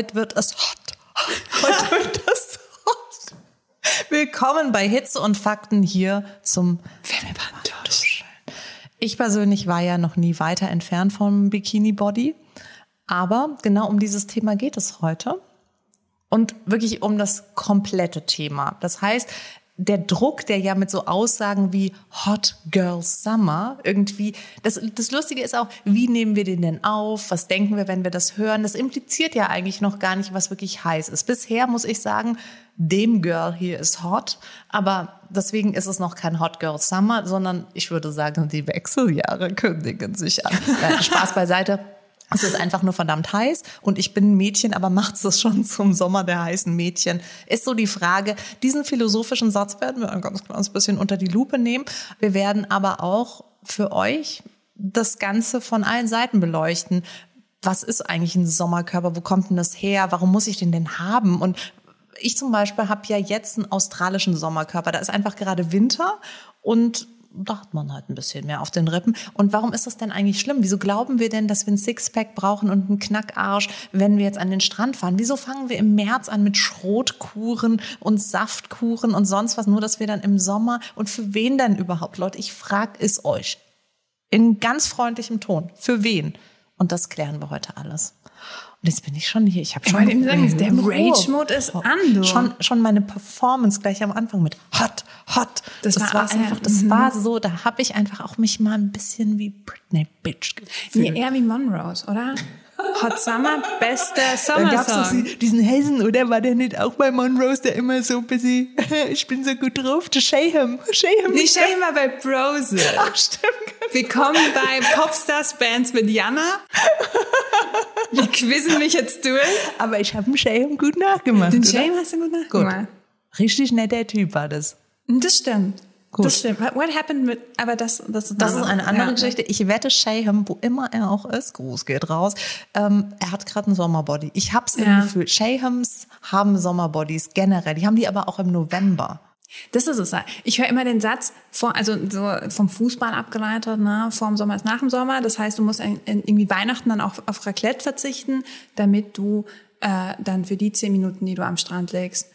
Heute wird es hot. Heute wird es hot. Willkommen bei Hitze und Fakten hier zum Wimmelbandtusch. Ich persönlich war ja noch nie weiter entfernt vom Bikini Body. Aber genau um dieses Thema geht es heute. Und wirklich um das komplette Thema. Das heißt, der Druck, der ja mit so Aussagen wie Hot Girl Summer irgendwie, das, das Lustige ist auch, wie nehmen wir den denn auf? Was denken wir, wenn wir das hören? Das impliziert ja eigentlich noch gar nicht, was wirklich heiß ist. Bisher muss ich sagen, dem Girl hier ist hot, aber deswegen ist es noch kein Hot Girl Summer, sondern ich würde sagen, die Wechseljahre kündigen sich an. Spaß beiseite. Es ist einfach nur verdammt heiß und ich bin ein Mädchen, aber macht es schon zum Sommer der heißen Mädchen? Ist so die Frage. Diesen philosophischen Satz werden wir ein ganz kleines bisschen unter die Lupe nehmen. Wir werden aber auch für euch das Ganze von allen Seiten beleuchten. Was ist eigentlich ein Sommerkörper? Wo kommt denn das her? Warum muss ich den denn haben? Und ich zum Beispiel habe ja jetzt einen australischen Sommerkörper. Da ist einfach gerade Winter und da hat man halt ein bisschen mehr auf den Rippen. Und warum ist das denn eigentlich schlimm? Wieso glauben wir denn, dass wir ein Sixpack brauchen und einen Knackarsch, wenn wir jetzt an den Strand fahren? Wieso fangen wir im März an mit Schrotkuren und Saftkuren und sonst was, nur dass wir dann im Sommer und für wen denn überhaupt, Leute? Ich frage es euch in ganz freundlichem Ton. Für wen? Und das klären wir heute alles. Und jetzt bin ich schon hier. Ich habe schon. Ich sagen, der Rage-Mode ist an, du. Schon, schon meine Performance gleich am Anfang mit Hot, Hot. Das, das war, einfach, das mhm. war so, da habe ich einfach auch mich mal ein bisschen wie Britney Bitch gefühlt. Nee, eher wie Monrose, oder? Hot Summer, bester Sommersong. Da gab's so diesen Hazen, oder war der nicht auch bei Monrose, der immer so ein bisschen, ich bin so gut drauf, der Shayham, Shayham. Die Shayham war bei Brose. Ach, stimmt. Willkommen bei Popstars Bands mit Jana. Wir quizzen mich jetzt durch. Aber ich habe den Shayham gut nachgemacht. Den Shayham hast du gut nachgemacht. Gut. Richtig netter Typ war das. Das stimmt. Gut. Das stimmt. What happened mit, aber das, das ist, das ist eine andere ja. Geschichte. Ich wette, Shayham, wo immer er auch ist, Gruß geht raus, ähm, er hat gerade einen Sommerbody. Ich hab's ja. im Gefühl, Shayhams haben Sommerbodies generell. Die haben die aber auch im November. Das ist es. Ich höre immer den Satz, vor, also so vom Fußball abgeleitet, ne, vor dem Sommer ist nach dem Sommer. Das heißt, du musst irgendwie Weihnachten dann auch auf Raclette verzichten, damit du äh, dann für die zehn Minuten, die du am Strand legst,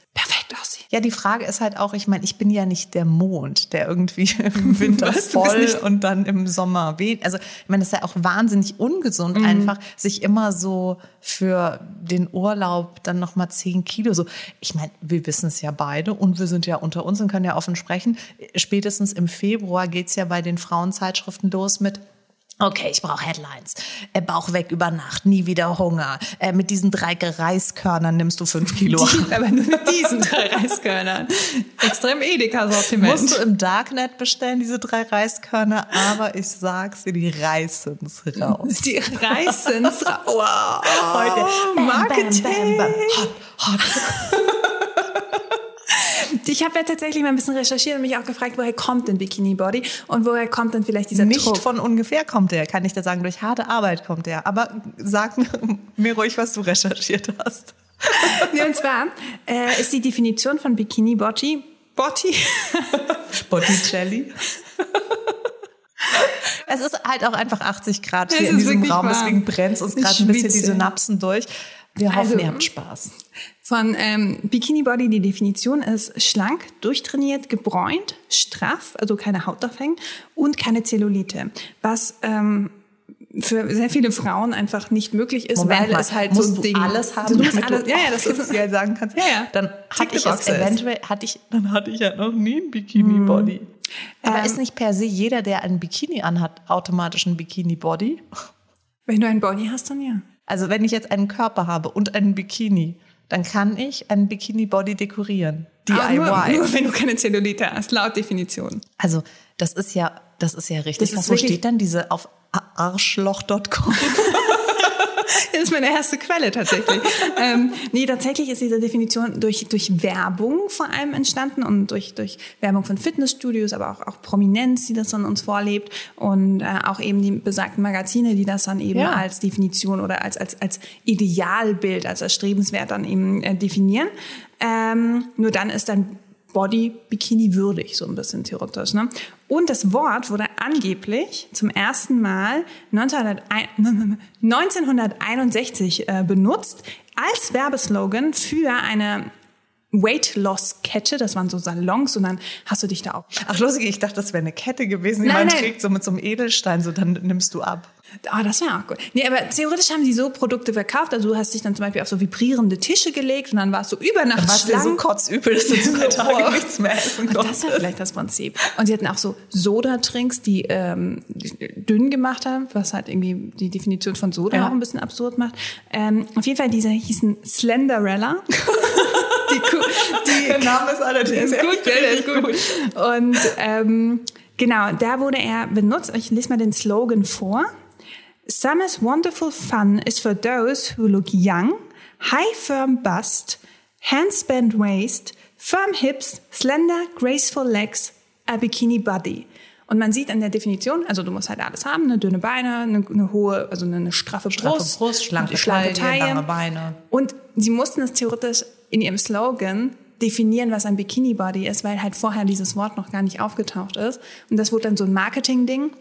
perfekt aussieht. Ja, die Frage ist halt auch, ich meine, ich bin ja nicht der Mond, der irgendwie im Winter Was, voll und dann im Sommer weht. Also, ich meine, das ist ja auch wahnsinnig ungesund, mhm. einfach sich immer so für den Urlaub dann nochmal zehn Kilo so. Ich meine, wir wissen es ja beide und wir sind ja unter uns und können ja offen sprechen. Spätestens im Februar geht's ja bei den Frauenzeitschriften los mit Okay, ich brauche Headlines. Äh, Bauch weg über Nacht, nie wieder Hunger. Äh, mit diesen drei Reiskörnern nimmst du fünf Kilo. Die, aber nur mit diesen drei Reiskörnern. Extrem Edeka-Sortiment. Musst du im Darknet bestellen, diese drei Reiskörner, aber ich sag's dir, die reißen's raus. Die reißen's raus. Wow. Heute Marketing. Bam, bam, bam. Hot, hot. Ich habe ja tatsächlich mal ein bisschen recherchiert und mich auch gefragt, woher kommt denn Bikini Body und woher kommt denn vielleicht dieser Nicht Druck? von ungefähr kommt der, kann ich da sagen. Durch harte Arbeit kommt der. Aber sag mir ruhig, was du recherchiert hast. nee, und zwar äh, ist die Definition von Bikini Body Body Botticelli. Es ist halt auch einfach 80 Grad hier in diesem Raum, deswegen brennt uns gerade ein bisschen die Synapsen durch. Wir hoffen, also, ihr habt Spaß. Von ähm, Bikini Body, die Definition ist schlank, durchtrainiert, gebräunt, straff, also keine Hautaufhängen und keine Zellulite. Was ähm, für sehr viele Frauen einfach nicht möglich ist, Moment weil mal, es halt musst so du Ding, alles haben, du musst alles, ja, ja, das ist ja sagen kannst. Ja, ja. Dann hatte ich es eventuell, hatte ich, dann hatte ich ja noch nie ein Bikini Body. Hm. Aber ähm, ist nicht per se jeder, der ein Bikini anhat, automatisch ein Bikini Body? Wenn du ein Body hast, dann ja. Also wenn ich jetzt einen Körper habe und einen Bikini, dann kann ich einen Bikini-Body dekorieren. DIY. Ah, nur, nur wenn du keine Zellulite hast, laut Definition. Also das ist ja, das ist ja richtig. Das ist Wo steht dann diese auf arschloch.com? das ist meine erste Quelle tatsächlich. ähm, nee, tatsächlich ist diese Definition durch, durch Werbung vor allem entstanden und durch, durch Werbung von Fitnessstudios, aber auch, auch Prominenz, die das dann uns vorlebt und äh, auch eben die besagten Magazine, die das dann eben ja. als Definition oder als, als, als Idealbild, als erstrebenswert dann eben äh, definieren. Ähm, nur dann ist dann Body Bikini würdig, so ein bisschen theoretisch. Ne? Und das Wort wurde angeblich zum ersten Mal 1961 äh, benutzt als Werbeslogan für eine Weight Loss Kette, das waren so Salons und dann hast du dich da auch. Ach lustig, ich dachte, das wäre eine Kette gewesen, die nein, man nein. trägt so mit so einem Edelstein, so dann nimmst du ab. Ah, oh, das wäre auch gut. Nee, aber theoretisch haben die so Produkte verkauft. Also du hast dich dann zum Beispiel auf so vibrierende Tische gelegt und dann warst du über Nacht dann schlank. so kotzübel, dass du zwei Tage nichts mehr essen konntest. Das wäre vielleicht das Prinzip. Und sie hatten auch so Soda-Trinks, die, ähm, dünn gemacht haben, was halt irgendwie die Definition von Soda ja. auch ein bisschen absurd macht. Ähm, auf jeden Fall, diese hießen Slenderella. die, die, der Name ist allerdings ist gut, der ist gut. Und ähm, genau, da wurde er benutzt. Ich lese mal den Slogan vor. Summer's wonderful fun is for those who look young, high firm bust, hands bent waist, firm hips, slender, graceful legs, a bikini body. Und man sieht an der Definition, also du musst halt alles haben, eine dünne Beine, eine, eine hohe, also eine, eine straffe, straffe Brust, Brust schlanke, schlanke Taille, lange Beine. Und sie mussten es theoretisch in ihrem Slogan definieren, was ein Bikini Body ist, weil halt vorher dieses Wort noch gar nicht aufgetaucht ist. Und das wurde dann so ein Marketing-Ding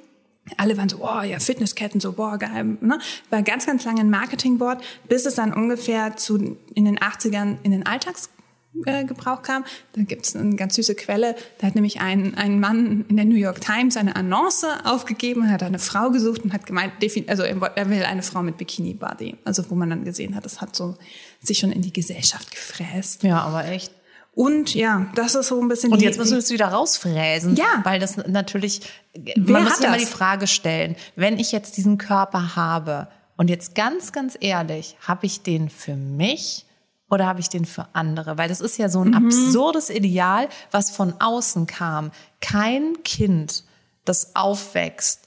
alle waren so, oh ja, Fitnessketten, so, boah, geil. Ne? War ganz, ganz lange ein Marketingwort, bis es dann ungefähr zu in den 80ern in den Alltagsgebrauch kam. Da gibt es eine ganz süße Quelle. Da hat nämlich ein, ein Mann in der New York Times eine Annonce aufgegeben, hat eine Frau gesucht und hat gemeint, also er will eine Frau mit Bikini-Body. Also wo man dann gesehen hat, das hat so sich schon in die Gesellschaft gefräst. Ja, aber echt. Und ja, das ist so ein bisschen. Und jetzt müssen wir es wieder rausfräsen. Ja. Weil das natürlich, Wer man muss immer die Frage stellen, wenn ich jetzt diesen Körper habe und jetzt ganz, ganz ehrlich, habe ich den für mich oder habe ich den für andere? Weil das ist ja so ein mhm. absurdes Ideal, was von außen kam. Kein Kind, das aufwächst,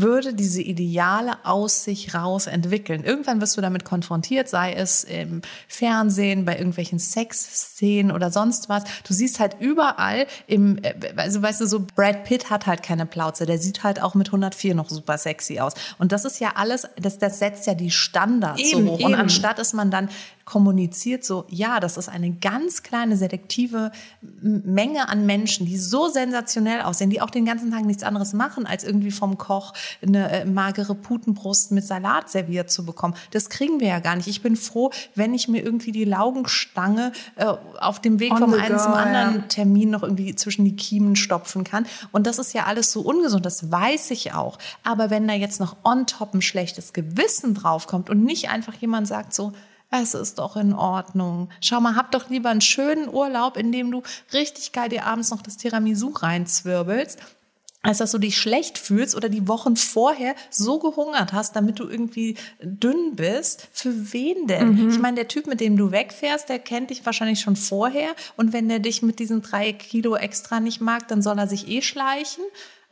würde diese Ideale aus sich raus entwickeln. Irgendwann wirst du damit konfrontiert, sei es im Fernsehen, bei irgendwelchen Sexszenen oder sonst was. Du siehst halt überall im, äh, also weißt du, so Brad Pitt hat halt keine Plauze, der sieht halt auch mit 104 noch super sexy aus. Und das ist ja alles, das, das setzt ja die Standards eben, so hoch. Eben. Und anstatt ist man dann kommuniziert so, ja, das ist eine ganz kleine selektive Menge an Menschen, die so sensationell aussehen, die auch den ganzen Tag nichts anderes machen, als irgendwie vom Koch eine äh, magere Putenbrust mit Salat serviert zu bekommen. Das kriegen wir ja gar nicht. Ich bin froh, wenn ich mir irgendwie die Laugenstange äh, auf dem Weg On vom einen go, zum anderen ja. Termin noch irgendwie zwischen die Kiemen stopfen kann. Und das ist ja alles so ungesund, das weiß ich auch. Aber wenn da jetzt noch on top ein schlechtes Gewissen draufkommt und nicht einfach jemand sagt so, es ist doch in Ordnung. Schau mal, hab doch lieber einen schönen Urlaub, in dem du richtig geil dir abends noch das Tiramisu reinzwirbelst als dass du dich schlecht fühlst oder die Wochen vorher so gehungert hast, damit du irgendwie dünn bist. Für wen denn? Mhm. Ich meine, der Typ, mit dem du wegfährst, der kennt dich wahrscheinlich schon vorher. Und wenn der dich mit diesen drei Kilo extra nicht mag, dann soll er sich eh schleichen.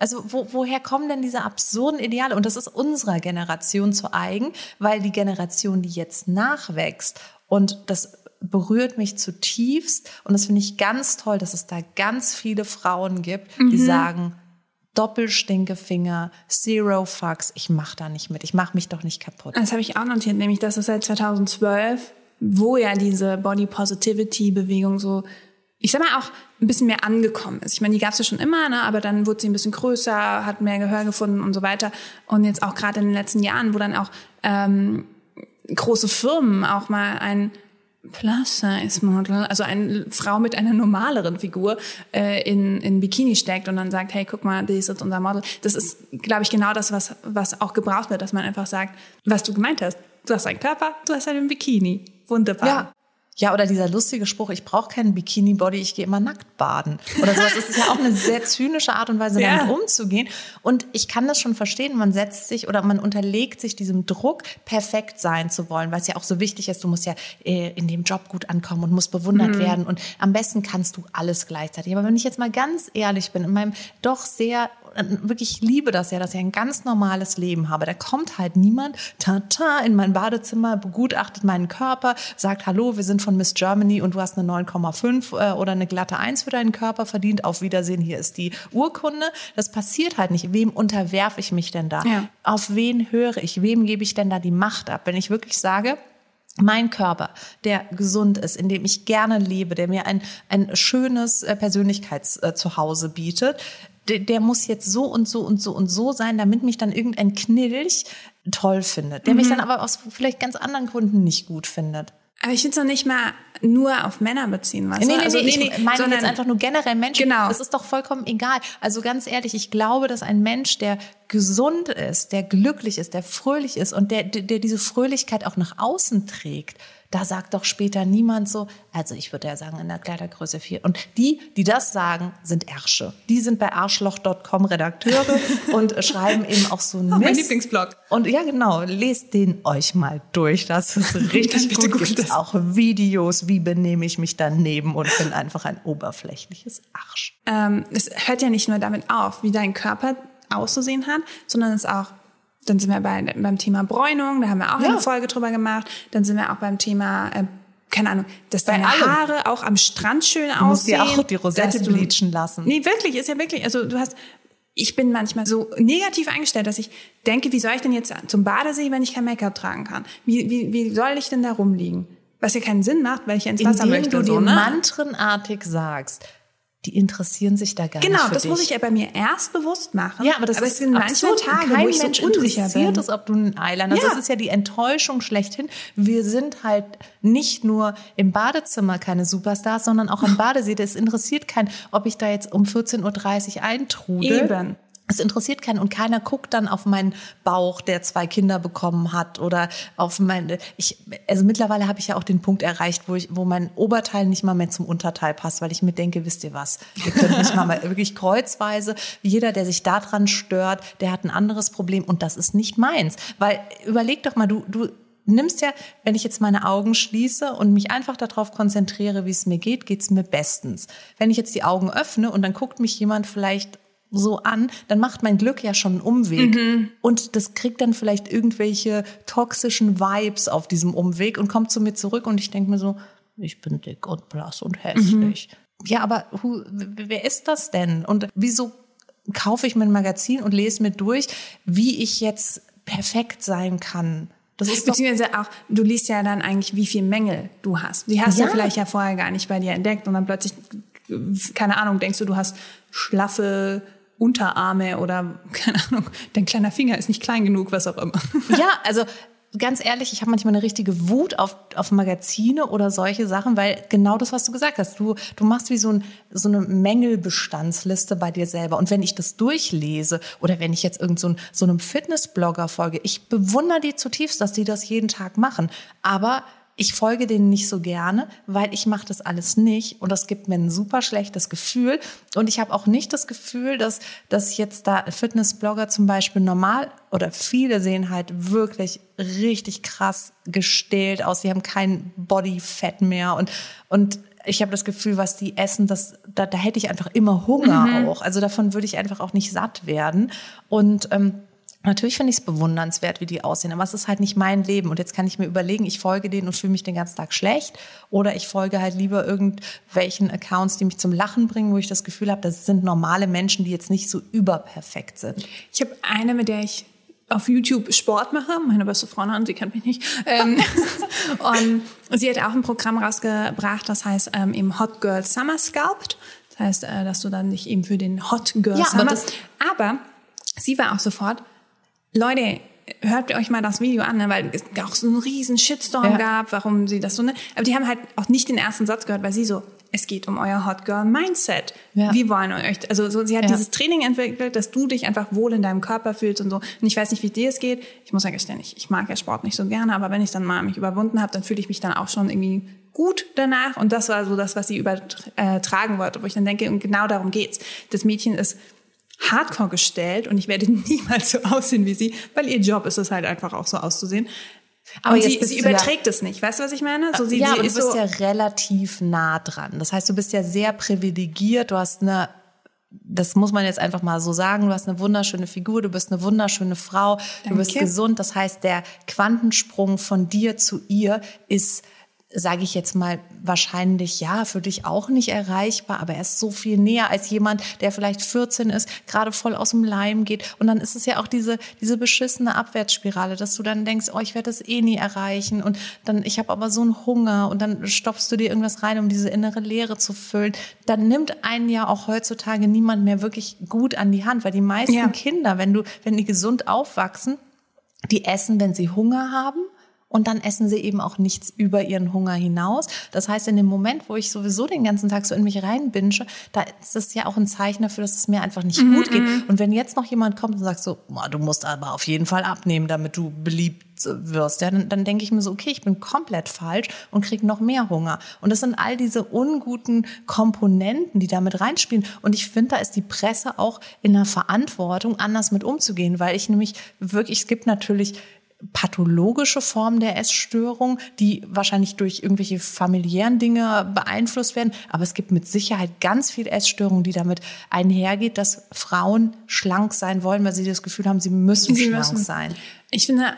Also wo, woher kommen denn diese absurden Ideale? Und das ist unserer Generation zu eigen, weil die Generation, die jetzt nachwächst und das berührt mich zutiefst und das finde ich ganz toll, dass es da ganz viele Frauen gibt, die mhm. sagen, Doppelstinkefinger, Zero Fucks, ich mach da nicht mit, ich mach mich doch nicht kaputt. Das habe ich auch notiert, nämlich dass es seit 2012, wo ja diese Body Positivity Bewegung so ich sag mal, auch ein bisschen mehr angekommen ist. Ich meine, die gab es ja schon immer, ne? aber dann wurde sie ein bisschen größer, hat mehr Gehör gefunden und so weiter. Und jetzt auch gerade in den letzten Jahren, wo dann auch ähm, große Firmen auch mal ein Plus-Size-Model, also eine Frau mit einer normaleren Figur äh, in, in Bikini steckt und dann sagt, hey, guck mal, das ist unser Model. Das ist, glaube ich, genau das, was, was auch gebraucht wird, dass man einfach sagt, was du gemeint hast. Du hast einen Körper, du hast einen Bikini. Wunderbar. Ja. Ja, oder dieser lustige Spruch, ich brauche keinen Bikini-Body, ich gehe immer nackt baden. Oder sowas. Das ist ja auch eine sehr zynische Art und Weise, damit ja. umzugehen. Und ich kann das schon verstehen, man setzt sich oder man unterlegt sich diesem Druck, perfekt sein zu wollen, weil es ja auch so wichtig ist, du musst ja äh, in dem Job gut ankommen und musst bewundert mhm. werden. Und am besten kannst du alles gleichzeitig. Aber wenn ich jetzt mal ganz ehrlich bin, in meinem doch sehr wirklich liebe das ja, dass ich ein ganz normales Leben habe. Da kommt halt niemand, tata, in mein Badezimmer, begutachtet meinen Körper, sagt, hallo, wir sind von Miss Germany und du hast eine 9,5 äh, oder eine glatte 1 für deinen Körper verdient. Auf Wiedersehen, hier ist die Urkunde. Das passiert halt nicht. Wem unterwerfe ich mich denn da? Ja. Auf wen höre ich? Wem gebe ich denn da die Macht ab? Wenn ich wirklich sage, mein Körper, der gesund ist, in dem ich gerne lebe, der mir ein, ein schönes äh, Persönlichkeitszuhause bietet, der, der muss jetzt so und so und so und so sein, damit mich dann irgendein Knilch toll findet, der mhm. mich dann aber aus vielleicht ganz anderen Gründen nicht gut findet. Aber ich finde es noch nicht mal nur auf Männer beziehen, weißt nee, nee, also, nee, nee, ich meine jetzt einfach nur generell Menschen. Genau. Das ist doch vollkommen egal. Also ganz ehrlich, ich glaube, dass ein Mensch, der gesund ist, der glücklich ist, der fröhlich ist und der, der diese Fröhlichkeit auch nach außen trägt, da sagt doch später niemand so, also ich würde ja sagen in der Kleidergröße 4. Und die, die das sagen, sind Ärsche. Die sind bei arschloch.com Redakteure und schreiben eben auch so ein oh, Mein Lieblingsblog. Und ja, genau, lest den euch mal durch. Das ist richtig gut. gut. Gibt auch Videos, wie benehme ich mich daneben und bin einfach ein oberflächliches Arsch. Ähm, es hört ja nicht nur damit auf, wie dein Körper auszusehen hat, sondern es auch dann sind wir bei, beim Thema Bräunung, da haben wir auch ja. eine Folge drüber gemacht. Dann sind wir auch beim Thema, äh, keine Ahnung, dass deine Haare auch am Strand schön du aussehen. Du musst dir auch die Rosette du, bleachen lassen. Nee, wirklich, ist ja wirklich, also du hast, ich bin manchmal so negativ eingestellt, dass ich denke, wie soll ich denn jetzt zum Badesee, wenn ich kein Make-up tragen kann? Wie, wie, wie soll ich denn da rumliegen? Was ja keinen Sinn macht, weil ich ja ins Wasser Indem möchte. du dir so, ne? mantrenartig sagst, die interessieren sich da gar genau, nicht. Genau, das dich. muss ich ja bei mir erst bewusst machen. Ja, aber das aber ist es sind manchmal Tage, Kein wo ich Mensch so unsicher bin. Ist, ob du einen Eyeliner. Ja. Das ist ja die Enttäuschung schlechthin. Wir sind halt nicht nur im Badezimmer keine Superstars, sondern auch am Badesee. Das interessiert keinen, ob ich da jetzt um 14.30 Uhr eintrudel. Eben es interessiert keinen und keiner guckt dann auf meinen Bauch, der zwei Kinder bekommen hat oder auf meine ich also mittlerweile habe ich ja auch den Punkt erreicht, wo ich wo mein Oberteil nicht mal mehr zum Unterteil passt, weil ich mir denke, wisst ihr was? Ihr könnt nicht mal, mal wirklich kreuzweise jeder, der sich daran stört, der hat ein anderes Problem und das ist nicht meins, weil überleg doch mal, du du nimmst ja, wenn ich jetzt meine Augen schließe und mich einfach darauf konzentriere, wie es mir geht, geht's mir bestens. Wenn ich jetzt die Augen öffne und dann guckt mich jemand vielleicht so an, dann macht mein Glück ja schon einen Umweg. Mhm. Und das kriegt dann vielleicht irgendwelche toxischen Vibes auf diesem Umweg und kommt zu mir zurück und ich denke mir so, ich bin dick und blass und hässlich. Mhm. Ja, aber hu, wer ist das denn? Und wieso kaufe ich mir ein Magazin und lese mir durch, wie ich jetzt perfekt sein kann? Das ist Beziehungsweise auch, du liest ja dann eigentlich, wie viel Mängel du hast. Die hast ja. du vielleicht ja vorher gar nicht bei dir entdeckt und dann plötzlich, keine Ahnung, denkst du, du hast schlaffe Unterarme oder keine Ahnung, dein kleiner Finger ist nicht klein genug, was auch immer. Ja, also ganz ehrlich, ich habe manchmal eine richtige Wut auf, auf Magazine oder solche Sachen, weil genau das, was du gesagt hast, du, du machst wie so, ein, so eine Mängelbestandsliste bei dir selber. Und wenn ich das durchlese oder wenn ich jetzt irgend so, ein, so einem Fitnessblogger folge, ich bewundere die zutiefst, dass die das jeden Tag machen. Aber ich folge denen nicht so gerne, weil ich mache das alles nicht und das gibt mir ein super schlechtes Gefühl und ich habe auch nicht das Gefühl, dass dass jetzt da Fitnessblogger zum Beispiel normal oder viele sehen halt wirklich richtig krass gestählt aus, sie haben kein Bodyfett mehr und und ich habe das Gefühl, was die essen, das, da, da hätte ich einfach immer Hunger mhm. auch. Also davon würde ich einfach auch nicht satt werden. Und ähm, Natürlich finde ich es bewundernswert, wie die aussehen, aber es ist halt nicht mein Leben. Und jetzt kann ich mir überlegen, ich folge denen und fühle mich den ganzen Tag schlecht. Oder ich folge halt lieber irgendwelchen Accounts, die mich zum Lachen bringen, wo ich das Gefühl habe, das sind normale Menschen, die jetzt nicht so überperfekt sind. Ich habe eine, mit der ich auf YouTube Sport mache, meine beste Freundin, sie kennt mich nicht. Ähm, und sie hat auch ein Programm rausgebracht, das heißt ähm, eben Hot Girl Summer Sculpt. Das heißt, äh, dass du dann dich eben für den Hot Girl ja, Summer... Aber, aber sie war auch sofort Leute, hört euch mal das Video an, ne, weil es auch so einen riesen Shitstorm ja. gab, warum sie das so, ne? Aber die haben halt auch nicht den ersten Satz gehört, weil sie so, es geht um euer Hot Girl Mindset. Ja. Wir wollen euch, also so, sie hat ja. dieses Training entwickelt, dass du dich einfach wohl in deinem Körper fühlst und so. Und ich weiß nicht, wie dir es geht. Ich muss ja gestehen, ich, ich mag ja Sport nicht so gerne, aber wenn ich dann mal mich überwunden habe, dann fühle ich mich dann auch schon irgendwie gut danach. Und das war so das, was sie übertragen wollte, wo ich dann denke, und genau darum geht's. Das Mädchen ist hardcore gestellt und ich werde niemals so aussehen wie sie, weil ihr Job ist es halt einfach auch so auszusehen. Aber sie, sie überträgt ja, es nicht, weißt du, was ich meine? So, sie, ja, sie aber du bist so ja relativ nah dran. Das heißt, du bist ja sehr privilegiert, du hast eine das muss man jetzt einfach mal so sagen, du hast eine wunderschöne Figur, du bist eine wunderschöne Frau, Danke. du bist gesund. Das heißt, der Quantensprung von dir zu ihr ist sage ich jetzt mal, wahrscheinlich ja, für dich auch nicht erreichbar, aber er ist so viel näher als jemand, der vielleicht 14 ist, gerade voll aus dem Leim geht. Und dann ist es ja auch diese, diese beschissene Abwärtsspirale, dass du dann denkst, oh, ich werde das eh nie erreichen und dann, ich habe aber so einen Hunger und dann stopfst du dir irgendwas rein, um diese innere Leere zu füllen. Dann nimmt einen ja auch heutzutage niemand mehr wirklich gut an die Hand, weil die meisten ja. Kinder, wenn du, wenn die gesund aufwachsen, die essen, wenn sie Hunger haben und dann essen sie eben auch nichts über ihren Hunger hinaus. Das heißt, in dem Moment, wo ich sowieso den ganzen Tag so in mich reinbinsche, da ist es ja auch ein Zeichen dafür, dass es mir einfach nicht mm -mm. gut geht. Mhm. Und wenn jetzt noch jemand kommt und sagt so, du musst aber auf jeden Fall abnehmen, damit du beliebt wirst, ja, dann, dann denke ich mir so, okay, ich bin komplett falsch und kriege noch mehr Hunger. Und das sind all diese unguten Komponenten, die damit reinspielen. Und ich finde, da ist die Presse auch in der Verantwortung, anders mit umzugehen, weil ich nämlich wirklich, es gibt natürlich pathologische Form der Essstörung, die wahrscheinlich durch irgendwelche familiären Dinge beeinflusst werden. Aber es gibt mit Sicherheit ganz viel Essstörung, die damit einhergeht, dass Frauen schlank sein wollen, weil sie das Gefühl haben, sie müssen sie schlank müssen. sein. Ich finde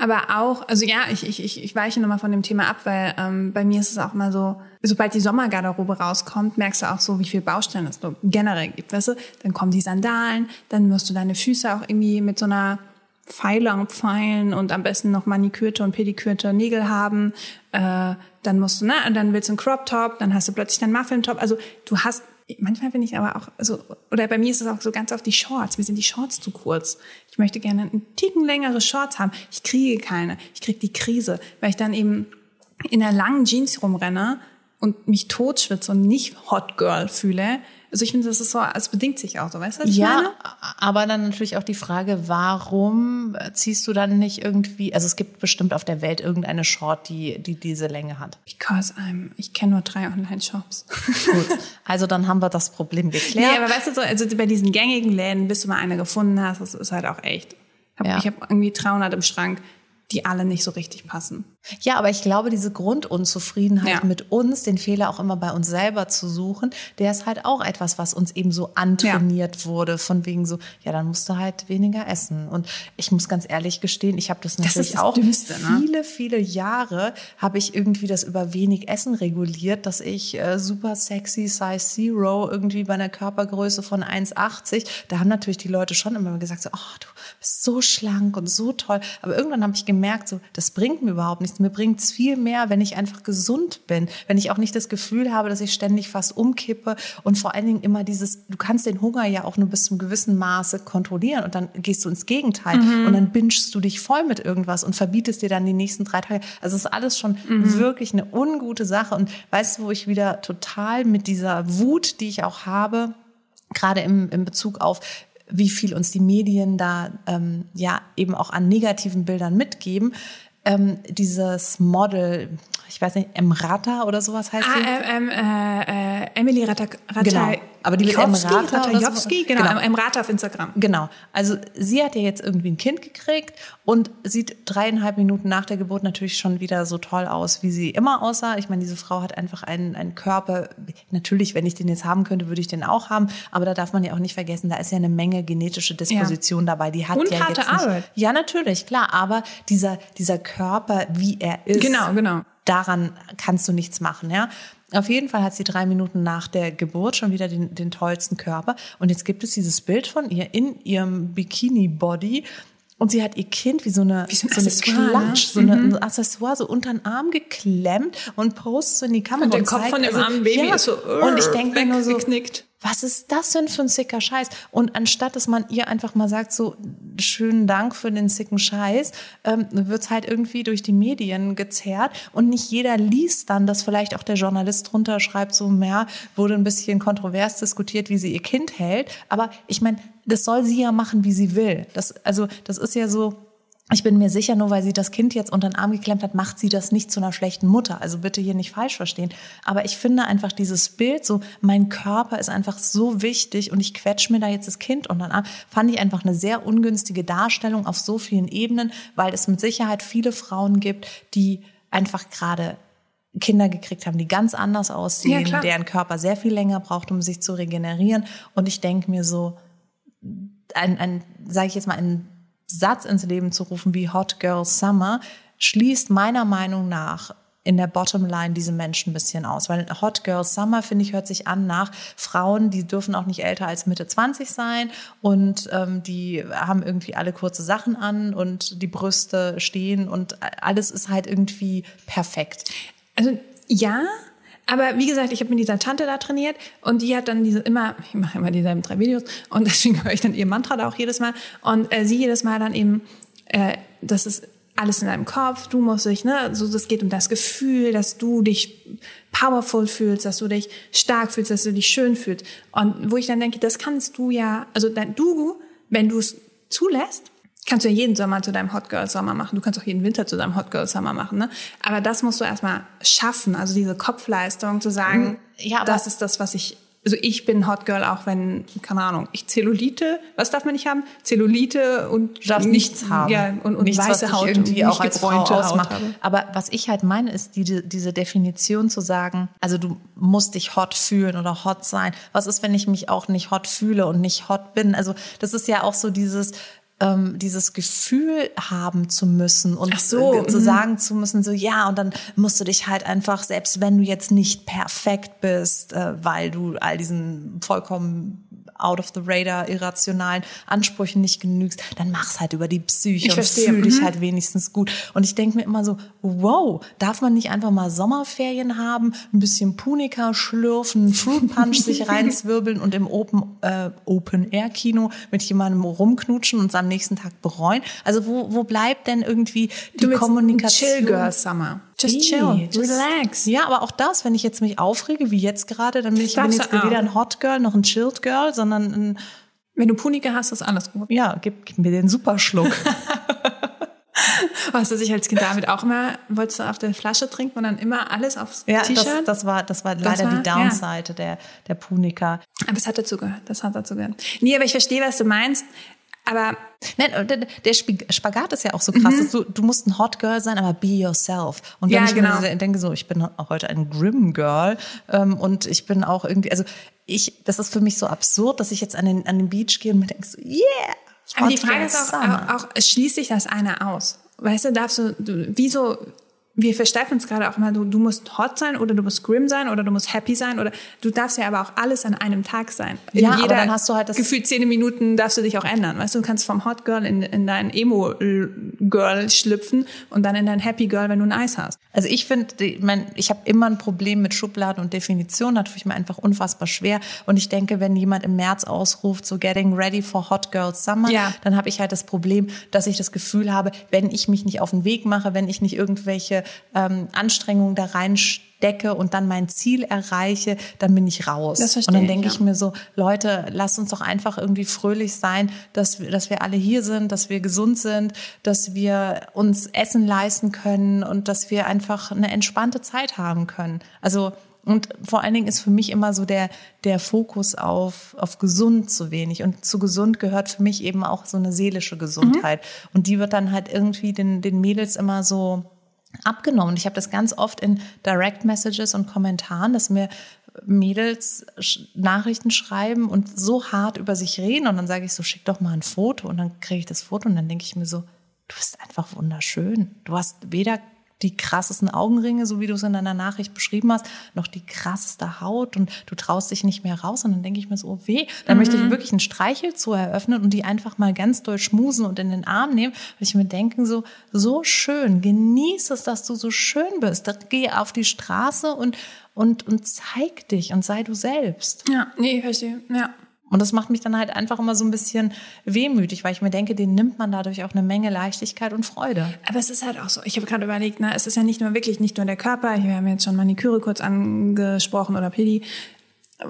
aber auch, also ja, ich, ich, ich weiche nochmal von dem Thema ab, weil ähm, bei mir ist es auch mal so, sobald die Sommergarderobe rauskommt, merkst du auch so, wie viel Baustellen es generell gibt. Weißt du, dann kommen die Sandalen, dann musst du deine Füße auch irgendwie mit so einer Pfeiler pfeilen und am besten noch manikürte und pedikürte Nägel haben. Äh, dann musst du, ne, und dann willst du einen Crop Top, dann hast du plötzlich deinen Muffin Top. Also du hast, manchmal finde ich aber auch, also, oder bei mir ist es auch so ganz auf die Shorts. Mir sind die Shorts zu kurz. Ich möchte gerne einen Ticken längere Shorts haben. Ich kriege keine. Ich kriege die Krise, weil ich dann eben in einer langen Jeans rumrenne und mich totschwitze und nicht Hot Girl fühle, also ich finde, das ist so, es bedingt sich auch so, weißt du? ja, meine? aber dann natürlich auch die Frage, warum ziehst du dann nicht irgendwie, also es gibt bestimmt auf der Welt irgendeine Short, die, die diese Länge hat. Because I'm, ich kenne nur drei Online-Shops. Gut, also dann haben wir das Problem geklärt. Nee, aber weißt du so, also bei diesen gängigen Läden, bis du mal eine gefunden hast, das ist halt auch echt. Hab, ja. Ich habe irgendwie 300 im Schrank die alle nicht so richtig passen. Ja, aber ich glaube, diese Grundunzufriedenheit ja. mit uns, den Fehler auch immer bei uns selber zu suchen, der ist halt auch etwas, was uns eben so antrainiert ja. wurde, von wegen so, ja, dann musst du halt weniger essen. Und ich muss ganz ehrlich gestehen, ich habe das natürlich das das auch Dümmste, ne? viele, viele Jahre habe ich irgendwie das über wenig Essen reguliert, dass ich äh, super sexy Size Zero irgendwie bei einer Körpergröße von 1,80, da haben natürlich die Leute schon immer gesagt so, oh, du bist so schlank und so toll. Aber irgendwann habe ich gemerkt, so, das bringt mir überhaupt nichts. Mir bringt es viel mehr, wenn ich einfach gesund bin, wenn ich auch nicht das Gefühl habe, dass ich ständig fast umkippe und vor allen Dingen immer dieses, du kannst den Hunger ja auch nur bis zum gewissen Maße kontrollieren und dann gehst du ins Gegenteil mhm. und dann binschst du dich voll mit irgendwas und verbietest dir dann die nächsten drei Tage. Also es ist alles schon mhm. wirklich eine ungute Sache und weißt du, wo ich wieder total mit dieser Wut, die ich auch habe, gerade im, im Bezug auf wie viel uns die Medien da ähm, ja eben auch an negativen Bildern mitgeben. Ähm, dieses Model, ich weiß nicht, Emrata oder sowas heißt ah, sie? Ähm, äh, äh, Emily Ratta, Ratta genau. Aber die mit Emrata Ratajowski, genau, genau. Emrata auf Instagram. Genau. Also sie hat ja jetzt irgendwie ein Kind gekriegt und sieht dreieinhalb Minuten nach der Geburt natürlich schon wieder so toll aus, wie sie immer aussah. Ich meine, diese Frau hat einfach einen, einen Körper. Natürlich, wenn ich den jetzt haben könnte, würde ich den auch haben. Aber da darf man ja auch nicht vergessen, da ist ja eine Menge genetische Disposition ja. dabei. Die hat und ja harte jetzt nicht, Arbeit. Ja, natürlich, klar. Aber dieser, dieser Körper, wie er ist. Genau, genau daran kannst du nichts machen, ja. Auf jeden Fall hat sie drei Minuten nach der Geburt schon wieder den, den tollsten Körper. Und jetzt gibt es dieses Bild von ihr in ihrem Bikini-Body. Und sie hat ihr Kind wie so eine, wie so, so eine Klatsch, so eine, mhm. ein Accessoire so unter den Arm geklemmt und postet so in die Kamera. Und der Kopf zeigt, von dem also, armen Baby ja, ist so Und ich denke nur so, was ist das denn für ein sicker Scheiß? Und anstatt, dass man ihr einfach mal sagt, so schönen Dank für den sicken Scheiß, ähm, wird's halt irgendwie durch die Medien gezerrt und nicht jeder liest dann, dass vielleicht auch der Journalist drunter schreibt, so mehr wurde ein bisschen kontrovers diskutiert, wie sie ihr Kind hält. Aber ich meine, das soll sie ja machen, wie sie will. Das, also, das ist ja so, ich bin mir sicher, nur weil sie das Kind jetzt unter den Arm geklemmt hat, macht sie das nicht zu einer schlechten Mutter. Also bitte hier nicht falsch verstehen. Aber ich finde einfach dieses Bild, so mein Körper ist einfach so wichtig und ich quetsche mir da jetzt das Kind unter den Arm, fand ich einfach eine sehr ungünstige Darstellung auf so vielen Ebenen, weil es mit Sicherheit viele Frauen gibt, die einfach gerade Kinder gekriegt haben, die ganz anders aussehen, ja, deren Körper sehr viel länger braucht, um sich zu regenerieren. Und ich denke mir so, ein, ein sage ich jetzt mal, ein Satz ins Leben zu rufen wie Hot Girl Summer, schließt meiner Meinung nach in der Bottomline diese Menschen ein bisschen aus. Weil Hot Girl Summer, finde ich, hört sich an nach Frauen, die dürfen auch nicht älter als Mitte 20 sein und ähm, die haben irgendwie alle kurze Sachen an und die Brüste stehen und alles ist halt irgendwie perfekt. Also ja, aber wie gesagt, ich habe mit dieser Tante da trainiert und die hat dann diese immer, ich mache immer dieselben drei Videos und deswegen höre ich dann ihr Mantra da auch jedes Mal und äh, sie jedes Mal dann eben, äh, das ist alles in deinem Kopf, du musst dich, ne, so, es geht um das Gefühl, dass du dich powerful fühlst, dass du dich stark fühlst, dass du dich schön fühlst. Und wo ich dann denke, das kannst du ja, also du, wenn du es zulässt, kannst du ja jeden Sommer zu deinem Hot Girl Sommer machen. Du kannst auch jeden Winter zu deinem Hot Girl Sommer machen, ne? Aber das musst du erstmal schaffen, also diese Kopfleistung zu sagen, ja, das ist das, was ich also ich bin Hot Girl auch wenn, keine Ahnung, ich Zellulite, was darf man nicht haben? Zellulite und du darfst nichts haben. Ja, und, und nichts, weiße Haut irgendwie auch als Frau ausmacht. Aber was ich halt meine, ist die, diese Definition zu sagen, also du musst dich hot fühlen oder hot sein. Was ist, wenn ich mich auch nicht hot fühle und nicht hot bin? Also das ist ja auch so dieses, ähm, dieses Gefühl haben zu müssen und so, zu mhm. sagen zu müssen, so ja, und dann musst du dich halt einfach, selbst wenn du jetzt nicht perfekt bist, äh, weil du all diesen vollkommen out of the radar irrationalen Ansprüchen nicht genügst, dann mach's halt über die Psyche ich und fühl dich Mhm. halt wenigstens gut. Und ich denke mir immer so, wow, darf man nicht einfach mal Sommerferien haben, ein bisschen Punika schlürfen, Fruit Punch sich reinzwirbeln und im Open, äh, Open Air Kino mit jemandem rumknutschen und es am nächsten Tag bereuen? Also wo, wo bleibt denn irgendwie die Du Kommunikation? Chill Girl Summer. Just chill, just- relax. Ja, aber auch das, wenn ich jetzt mich aufrege, wie jetzt gerade, dann bin ich bin jetzt weder ein Hot Girl noch ein Chilled Girl, sondern ein, Wenn du Punika hast, ist alles gut. ja, gib, gib mir den Superschluck. Hast du dich als Kind damit auch immer, wolltest du auf der Flasche trinken und dann immer alles aufs Ja, das, T-Shirt? das war, das war leider war- die Downside der, der Punika. Aber es hat dazu gehört, das hat dazu gehört. Nee, aber ich verstehe, was du meinst. Aber Nein, der, Spagat ist ja auch so krass. dass Du, du musst ein Hot Girl sein, aber be yourself. Und wenn Mhm. Ja, ich genau. mir denke, so, ich bin auch heute ein Grim Girl ähm, und ich bin auch irgendwie, also ich, das ist für mich so absurd, dass ich jetzt an den, an den Beach gehe und mir denke so, yeah. Aber die Hot Frage Girl ist auch, auch, es schließt sich das eine aus. Weißt du, darfst du, du wieso, wir versteifen uns gerade auch immer, du, du musst hot sein oder du musst grim sein oder du musst happy sein oder du darfst ja aber auch alles an einem Tag sein. In Ja, aber dann hast du halt das- Gefühlt zehn Minuten darfst du dich auch ändern. Weißt du, du kannst vom Hot Girl in, in dein Emo-Girl schlüpfen und dann in dein Happy Girl, wenn du ein Eis hast. Also ich finde, die- mein, ich habe immer ein Problem mit Schubladen und Definitionen. Da tue ich mir einfach unfassbar schwer. Und ich denke, wenn jemand im März ausruft, so getting ready for Hot Girls Summer, Ja. dann habe ich halt das Problem, dass ich das Gefühl habe, wenn ich mich nicht auf den Weg mache, wenn ich nicht irgendwelche ähm, Anstrengungen da reinstecke und dann mein Ziel erreiche, dann bin ich raus. Das verstehe und dann ich, denke ja. ich mir so, Leute, lasst uns doch einfach irgendwie fröhlich sein, dass wir, dass wir alle hier sind, dass wir gesund sind, dass wir uns Essen leisten können und dass wir einfach eine entspannte Zeit haben können. Also und vor allen Dingen ist für mich immer so der, der Fokus auf, auf gesund zu wenig. Und zu gesund gehört für mich eben auch so eine seelische Gesundheit. Und die wird dann halt irgendwie den, den Mädels immer so abgenommen. Ich habe das ganz oft in Direct Messages und Kommentaren, dass mir Mädels Nachrichten schreiben und so hart über sich reden und dann sage ich so, schick doch mal ein Foto und dann kriege ich das Foto und dann denke ich mir so, du bist einfach wunderschön. Du hast weder die krassesten Augenringe, so wie du es in deiner Nachricht beschrieben hast, noch die krasseste Haut und du traust dich nicht mehr raus und dann denke ich mir so, oh weh, dann möchte ich wirklich ein Streichelzoo eröffnen und die einfach mal ganz doll schmusen und in den Arm nehmen, weil ich mir denke so, so schön, genieß es, dass du so schön bist. Dann geh auf die Straße und, und, und zeig dich und sei du selbst. Ja, nee, verstehe. Ja. Und das macht mich dann halt einfach immer so ein bisschen wehmütig, weil ich mir denke, den nimmt man dadurch auch eine Menge Leichtigkeit und Freude. Aber es ist halt auch so, ich habe gerade überlegt, na, es ist ja nicht nur wirklich nicht nur der Körper, wir haben jetzt schon Maniküre kurz angesprochen oder Pedi.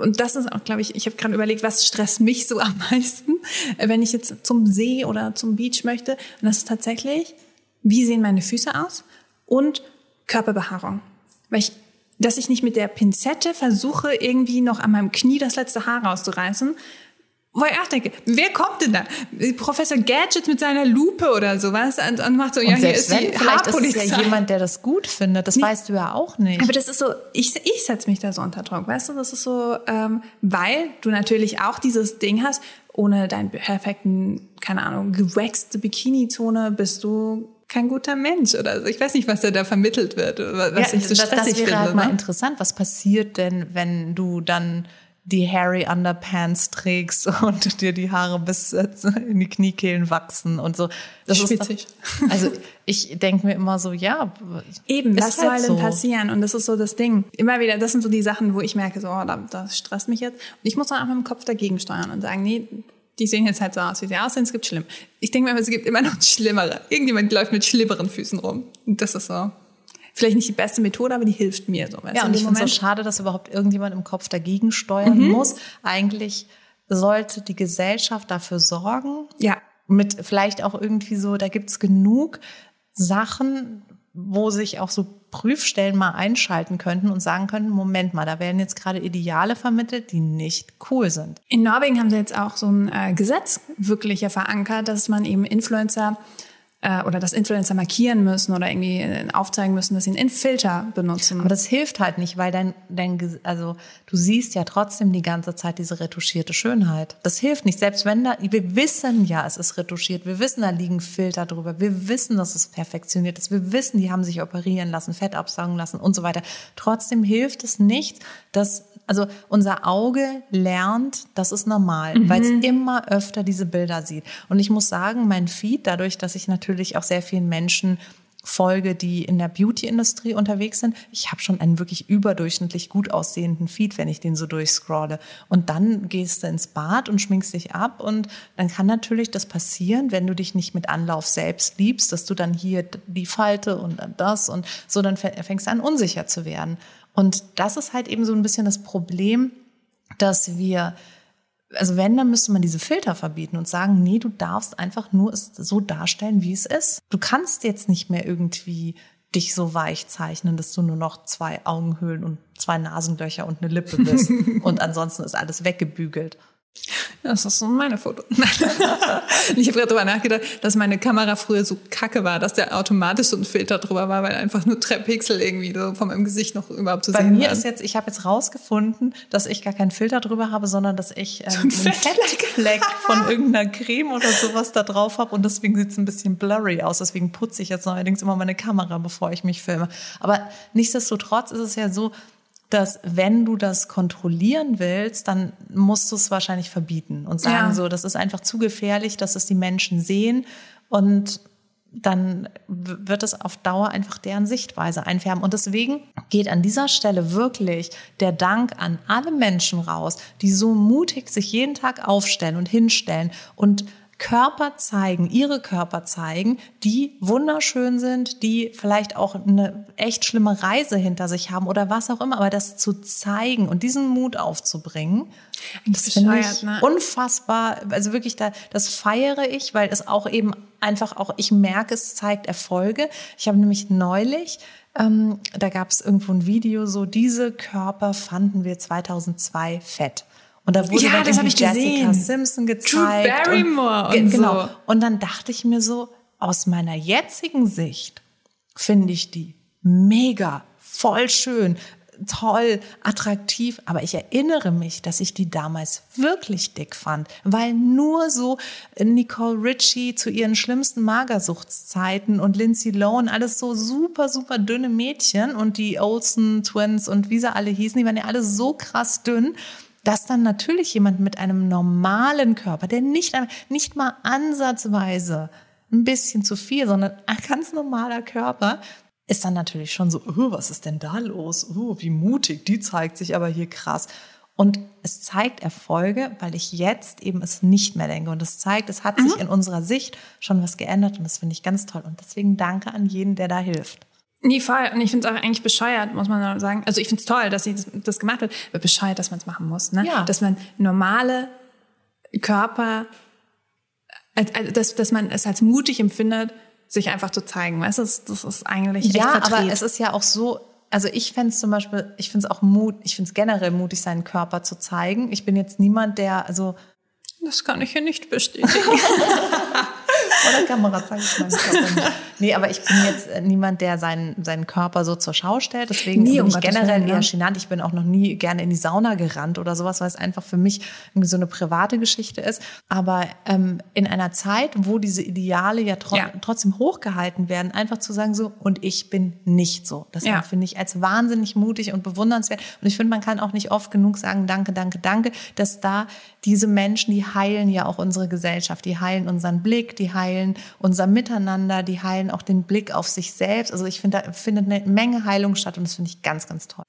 Und das ist auch, glaube ich, ich habe gerade überlegt, was stresst mich so am meisten, wenn ich jetzt zum See oder zum Beach möchte. Und das ist tatsächlich, wie sehen meine Füße aus und Körperbehaarung. Weil ich, dass ich nicht mit der Pinzette versuche, irgendwie noch an meinem Knie das letzte Haar rauszureißen, wo ich auch denke, wer kommt denn da? Professor Gadget mit seiner Lupe oder sowas und, und macht so, ja, Und hier selbst ist wenn, die vielleicht ist es Haarpolizei. ja jemand, der das gut findet. Das weißt du ja auch nicht. Aber das ist so, ich, ich setze mich da so unter Druck, weißt du, das ist so, ähm, weil du natürlich auch dieses Ding hast, ohne deinen perfekten, keine Ahnung, gewaxte Bikini-Zone bist du kein guter Mensch oder so. Ich weiß nicht, was da, da vermittelt wird, was ja, ich so das, stressig das wäre finde. halt mal ne? interessant. Was passiert denn, wenn du dann die Hairy Underpants trägst und dir die Haare bis äh, in die Kniekehlen wachsen und so. Das Schwitzig. Ist also ich denke mir immer so, ja. Eben, was halt soll denn so. passieren? Und das ist so das Ding. Immer wieder, das sind so die Sachen, wo ich merke, so, oh, da- das stresst mich jetzt. Und ich muss dann auch mit dem Kopf dagegen steuern und sagen, nee, die sehen jetzt halt so aus, wie sie aussehen, es gibt schlimm. Ich denke mir, immer, es gibt immer noch schlimmere. Irgendjemand läuft mit schlimmeren Füßen rum. Und das ist so, vielleicht nicht die beste Methode, aber die hilft mir so. Ja, und ich finde es so schade, dass überhaupt irgendjemand im Kopf dagegen steuern Mhm. muss. Eigentlich sollte die Gesellschaft dafür sorgen, Ja, mit vielleicht auch irgendwie so, da gibt's genug Sachen, wo sich auch so Prüfstellen mal einschalten könnten und sagen könnten, Moment mal, da werden jetzt gerade Ideale vermittelt, die nicht cool sind. In Norwegen haben sie jetzt auch so ein äh, Gesetz wirklich verankert, dass man eben Influencer äh, oder dass Influencer markieren müssen oder irgendwie äh, aufzeigen müssen, dass sie einen Filter benutzen. Aber das hilft halt nicht, weil dein, dein, also du siehst ja trotzdem die ganze Zeit diese retuschierte Schönheit. Das hilft nicht, selbst wenn da, wir wissen ja, es ist retuschiert, wir wissen, da liegen Filter drüber, wir wissen, dass es perfektioniert ist, wir wissen, die haben sich operieren lassen, Fett absaugen lassen und so weiter. Trotzdem hilft es nicht, dass also unser Auge lernt, das ist normal, weil es immer öfter diese Bilder sieht. Und ich muss sagen, mein Feed, dadurch, dass ich natürlich auch sehr vielen Menschen folge, die in der Beauty-Industrie unterwegs sind. Ich habe schon einen wirklich überdurchschnittlich gut aussehenden Feed, wenn ich den so durchscrolle. Und dann gehst du ins Bad und schminkst dich ab und dann kann natürlich das passieren, wenn du dich nicht mit Anlauf selbst liebst, dass du dann hier die Falte und dann das und so, dann fängst du an unsicher zu werden. Und das ist halt eben so ein bisschen das Problem, dass wir also wenn, dann müsste man diese Filter verbieten und sagen, nee, du darfst einfach nur es so darstellen, wie es ist. Du kannst jetzt nicht mehr irgendwie dich so weich zeichnen, dass du nur noch zwei Augenhöhlen und zwei Nasenlöcher und eine Lippe bist. und ansonsten ist alles weggebügelt. Das ist so meine Foto. ich habe gerade drüber nachgedacht, dass meine Kamera früher so kacke war, dass der automatisch so ein Filter drüber war, weil einfach nur drei Pixel irgendwie so von meinem Gesicht noch überhaupt zu Bei sehen mir waren. ist jetzt, ich habe jetzt rausgefunden, dass ich gar keinen Filter drüber habe, sondern dass ich ähm, einen Fettfleck. Fettfleck von irgendeiner Creme oder sowas da drauf habe und deswegen sieht es ein bisschen blurry aus. Deswegen putze ich jetzt neuerdings immer meine Kamera, bevor ich mich filme. Aber nichtsdestotrotz ist es ja so, dass wenn du das kontrollieren willst, dann musst du es wahrscheinlich verbieten und sagen Ja. so, das ist einfach zu gefährlich, dass es die Menschen sehen und dann wird es auf Dauer einfach deren Sichtweise einfärben. Und deswegen geht an dieser Stelle wirklich der Dank an alle Menschen raus, die so mutig sich jeden Tag aufstellen und hinstellen und Körper zeigen, ihre Körper zeigen, die wunderschön sind, die vielleicht auch eine echt schlimme Reise hinter sich haben oder was auch immer, aber das zu zeigen und diesen Mut aufzubringen, das finde ich ne? unfassbar, also wirklich da, das feiere ich, weil es auch eben einfach auch, ich merke, es zeigt Erfolge. Ich habe nämlich neulich, ähm, da gab es irgendwo ein Video, so diese Körper fanden wir 2002 fett. Und da wurde Ja, dann irgendwie ich Jessica gesehen. Simpson gezeigt. Barrymore Ge- und genau. so. Und dann dachte ich mir so, aus meiner jetzigen Sicht finde ich die mega, voll schön, toll, attraktiv. Aber ich erinnere mich, dass ich die damals wirklich dick fand, weil nur so Nicole Richie zu ihren schlimmsten Magersuchtszeiten und Lindsay Lohan, alles so super, super dünne Mädchen und die Olsen Twins und wie sie alle hießen, die waren ja alle so krass dünn dass dann natürlich jemand mit einem normalen Körper, der nicht, nicht mal ansatzweise ein bisschen zu viel, sondern ein ganz normaler Körper, ist dann natürlich schon so, oh, was ist denn da los? Oh, wie mutig, die zeigt sich aber hier krass. Und es zeigt Erfolge, weil ich jetzt eben es nicht mehr denke. Und es zeigt, es hat sich in unserer Sicht schon was geändert und das finde ich ganz toll. Und deswegen danke an jeden, der da hilft. Nee, voll. Und ich finde es auch eigentlich bescheuert, muss man sagen. Also ich finde es toll, dass sie das, das gemacht hat, aber bescheuert, dass man es machen muss. Ne? Ja. Dass man normale Körper, äh, dass, dass man es als mutig empfindet, sich einfach zu zeigen. Weißt du, das, das ist eigentlich echt Ja, verdreht. aber es ist ja auch so, also ich fände es zum Beispiel, ich finde es auch Mut, ich finde es generell mutig, seinen Körper zu zeigen. Ich bin jetzt niemand, der, also Das kann ich hier nicht bestätigen. vor der Kamera zeige ich meinen Körper nicht. Nee, aber ich bin jetzt äh, niemand, der seinen, seinen Körper so zur Schau stellt. Deswegen Nee, bin ich generell Willen, eher ne? genannt. Ich bin auch noch nie gerne in die Sauna gerannt oder sowas, weil es einfach für mich so eine private Geschichte ist. Aber ähm, in einer Zeit, wo diese Ideale ja, tro Ja. trotzdem hochgehalten werden, einfach zu sagen so, und ich bin nicht so. Das Ja. finde ich als wahnsinnig mutig und bewundernswert. Und ich finde, man kann auch nicht oft genug sagen, danke, danke, danke, dass da diese Menschen, die heilen ja auch unsere Gesellschaft, die heilen unseren Blick, die heilen unser Miteinander, die heilen auch den Blick auf sich selbst. Also ich finde, da findet eine Menge Heilung statt und das finde ich ganz, ganz toll.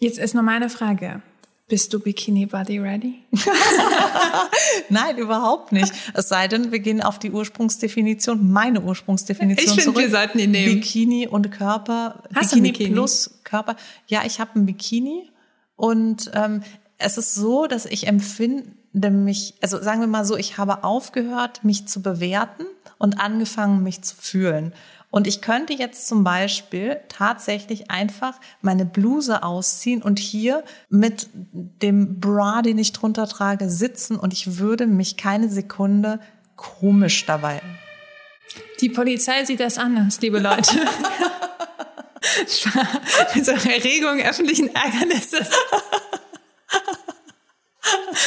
Jetzt ist nur meine Frage. Bist du Bikini Body ready? Nein, überhaupt nicht. Es sei denn, wir gehen auf die Ursprungsdefinition, meine Ursprungsdefinition Ich finde, zurück. wir sollten die nehmen. Bikini und Körper. Hast Bikini, Bikini? plus Körper. Ja, ich habe ein Bikini und ähm, es ist so, dass ich empfinde mich, also sagen wir mal so, ich habe aufgehört, mich zu bewerten und angefangen, mich zu fühlen. Und ich könnte jetzt zum Beispiel tatsächlich einfach meine Bluse ausziehen und hier mit dem Bra, den ich drunter trage, sitzen und ich würde mich keine Sekunde komisch dabei. Die Polizei sieht das anders, liebe Leute. Einer Erregung öffentlichen Ärgernisses.